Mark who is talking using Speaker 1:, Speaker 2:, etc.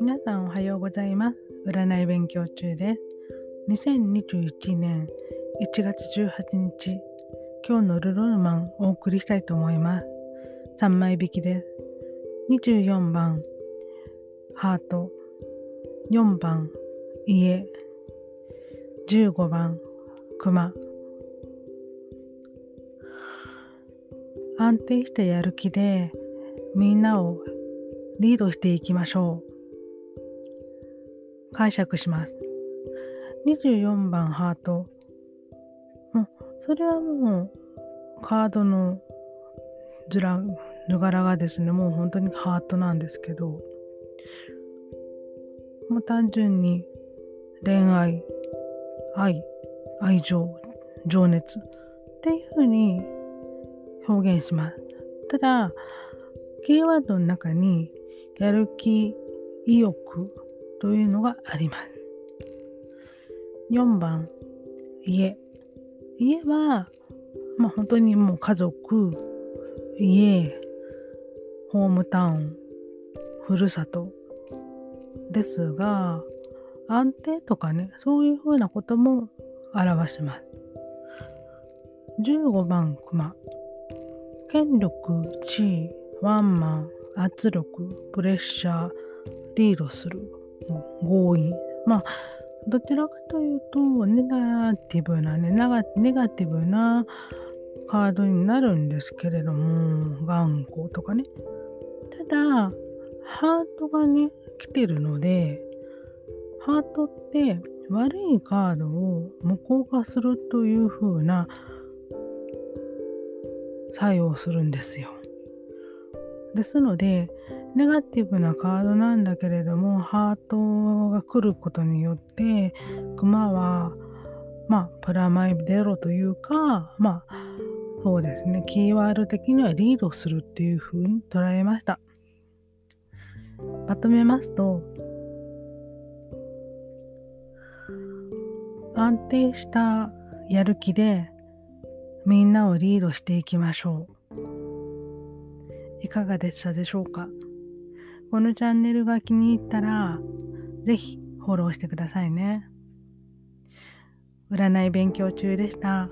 Speaker 1: 皆さんおはようございます。占い勉強中です。2021年1月18日、今日のルローマンをお送りしたいと思います。3枚引きです。24番、ハート。4番、家。15番、熊。安定したやる気でみんなをリードしていきましょう。解釈します。24番ハート。もう、それはもう、カードの図ら、図柄がですね、もう本当にハートなんですけど、もう単純に恋愛、愛、愛情、情熱っていうふうに表現します。ただ、キーワードの中にやる気、意欲というのがあります。4番、家。家は、まあ本当にもう家族、家、ホームタウン、ふるさとですが、安定とかね、そういうふうなことも表します。15番、熊。権力、地位、ワンマン、圧力、プレッシャー、リードする、強引。まあ、どちらかというと、ネガティブなね、ネガティブなカードになるんですけれども、頑固とかね。ただ、ハートがね、来てるので、ハートって悪いカードを無効化するという風な作用するんですよ。ですので、ネガティブなカードなんだけれども、ハートが来ることによって、クマは、まあ、プラマイゼロというか、まあ、そうですね、キーワード的にはリードするっていう風に捉えました。まとめますと、安定したやる気でみんなをリードしていきましょう。いかがでしたでしょうか？このチャンネルが気に入ったら、是非フォローしてくださいね。占い勉強中でした。